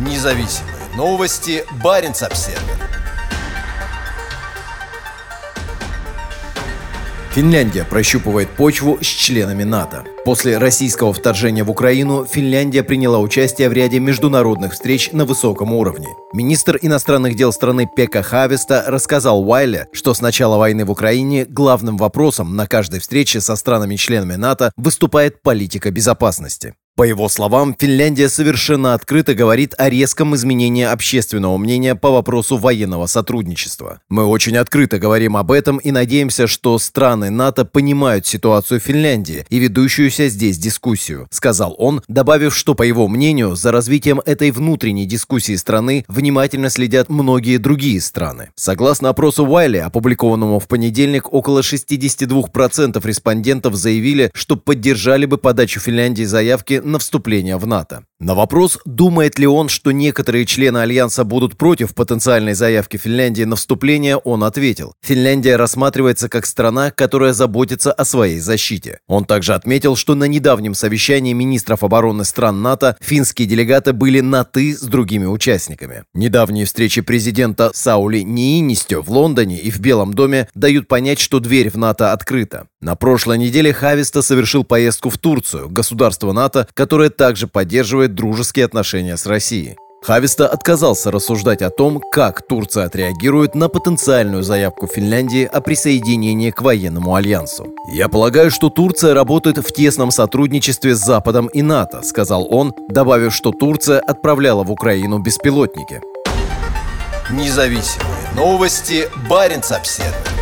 Независимые новости. Барин обсерва Финляндия прощупывает почву с членами НАТО. После российского вторжения в Украину Финляндия приняла участие в ряде международных встреч на высоком уровне. Министр иностранных дел страны Пека Хавеста рассказал Уайле, что с начала войны в Украине главным вопросом на каждой встрече со странами-членами НАТО выступает политика безопасности. По его словам, Финляндия совершенно открыто говорит о резком изменении общественного мнения по вопросу военного сотрудничества. Мы очень открыто говорим об этом и надеемся, что страны НАТО понимают ситуацию Финляндии и ведущуюся здесь дискуссию, сказал он, добавив, что, по его мнению, за развитием этой внутренней дискуссии страны внимательно следят многие другие страны. Согласно опросу Уайли, опубликованному в понедельник, около 62% респондентов заявили, что поддержали бы подачу Финляндии заявки на вступление в НАТО. На вопрос, думает ли он, что некоторые члены Альянса будут против потенциальной заявки Финляндии на вступление, он ответил. Финляндия рассматривается как страна, которая заботится о своей защите. Он также отметил, что на недавнем совещании министров обороны стран НАТО финские делегаты были на «ты» с другими участниками. Недавние встречи президента Саули Ниинистё в Лондоне и в Белом доме дают понять, что дверь в НАТО открыта. На прошлой неделе Хависта совершил поездку в Турцию, государство НАТО, которое также поддерживает поддерживает дружеские отношения с Россией. Хависта отказался рассуждать о том, как Турция отреагирует на потенциальную заявку Финляндии о присоединении к военному альянсу. «Я полагаю, что Турция работает в тесном сотрудничестве с Западом и НАТО», сказал он, добавив, что Турция отправляла в Украину беспилотники. Независимые новости. Барин обседный.